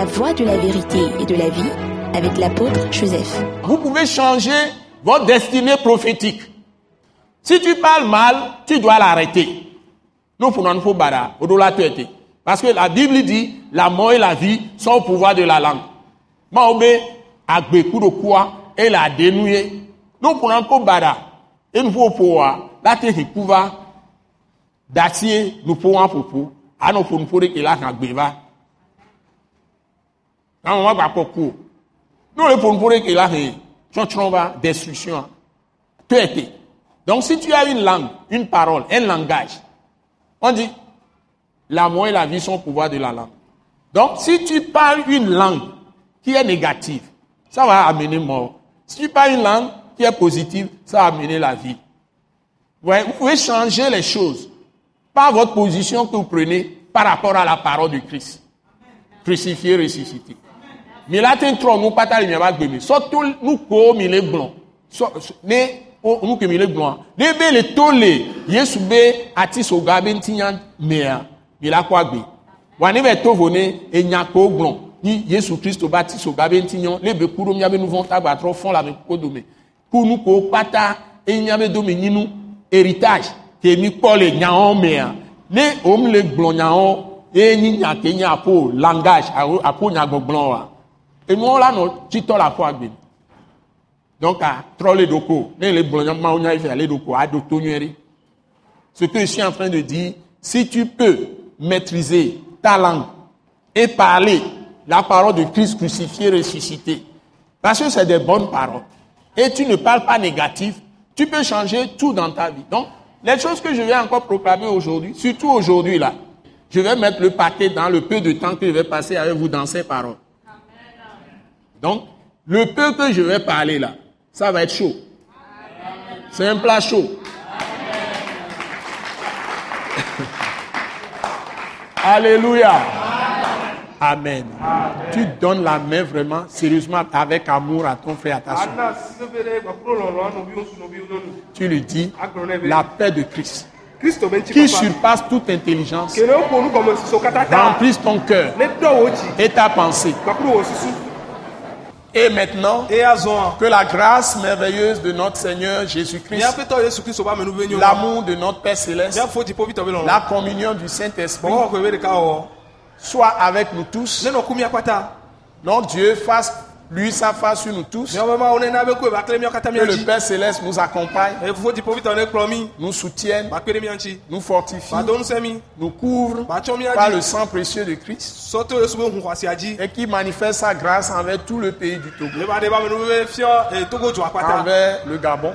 La voie de la vérité et de la vie avec l'apôtre Joseph. Vous pouvez changer votre destinée prophétique. Si tu parles mal, tu dois l'arrêter. Nous nous de Parce que la Bible dit, la mort et la vie sont au pouvoir de la langue. Maobé, agbe kudo quoi, et la dénoué. Nous prenons nous bara, et nous pouvons pouvoir, la terre couvert, d'acier, nous pouvons pour à nous pour la agbe va. Non, va pas pour Nous le pouvons pour que la va destruction. Tout été. Donc si tu as une langue, une parole, un langage, on dit la mort et la vie sont au pouvoir de la langue. Donc si tu parles une langue qui est négative, ça va amener mort. Si tu parles une langue qui est positive, ça va amener la vie. vous pouvez changer les choses par votre position que vous prenez par rapport à la parole de Christ. Crucifié, ressuscité. mi la te trɔ nu pata le miama gbe mi. Sɔ to nu ko mi le gblɔ sɔ ne o nu ke mi le gblɔa ne be le to le yesu be ati soga be ŋutinya mea mi la kɔ agbe wa ne bɛ to vo ne enya ko gblɔ ni yesu kristu ba ti soga be ŋutinya ne be ku ɖo miabe nuvɔ tagba trɔ fɔn la mi ko dome ku nu ko pata enya be do mi nyinu heritage ke mi kpɔ le nyawo mea ne o mi le gblɔ nyawo ye nyi nya langage alo aƒo. Et nous, là, nous, titons la foi Donc, à troller doko, les Ce que je suis en train de dire, si tu peux maîtriser ta langue et parler la parole de Christ crucifié, ressuscité, parce que c'est des bonnes paroles, et tu ne parles pas négatif, tu peux changer tout dans ta vie. Donc, les choses que je vais encore proclamer aujourd'hui, surtout aujourd'hui là, je vais mettre le paquet dans le peu de temps que je vais passer avec vous dans ces paroles. Donc, le peu que je vais parler là, ça va être chaud. C'est un plat chaud. Alléluia. Amen. Tu donnes la main vraiment, sérieusement, avec amour à ton frère, à ta soeur. Tu lui dis la paix de Christ qui surpasse toute intelligence, remplisse ton cœur et ta pensée. Et maintenant, que la grâce merveilleuse de notre Seigneur Jésus-Christ, l'amour de notre Père Céleste, la communion du Saint-Esprit soit avec nous tous. Notre Dieu fasse lui, sa face sur nous tous. Que le Père Céleste nous accompagne, nous soutienne, nous fortifie, nous couvre par le sang précieux de Christ. et qui manifeste sa grâce envers tout le pays du Togo, envers le Gabon,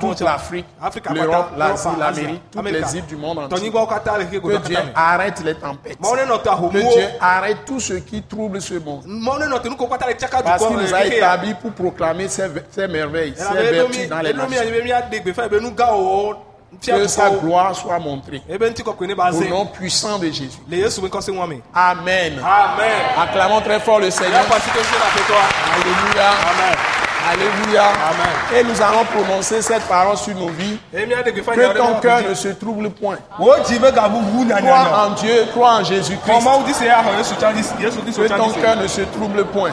toute l'Afrique, l'Europe, l'Asie, l'Amérique, toutes les îles du monde entier. Que Dieu arrête les tempêtes. Que Dieu arrête tout ce qui trouble ce monde qui nous a établis pour proclamer ses, merveilles, ses vertus dans les nations. Que sa gloire soit montrée. Au nom puissant de Jésus. Amen. Amen. Acclamons très fort le Seigneur. Alléluia. Amen. Alléluia. Amen. Et nous allons prononcer cette parole sur nos vies. Que ton cœur ne se trouble point. Crois en Dieu, crois en Jésus-Christ. Que ton cœur ne se trouble point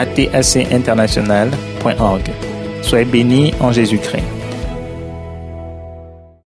atacinternational.org. Soyez bénis en Jésus-Christ.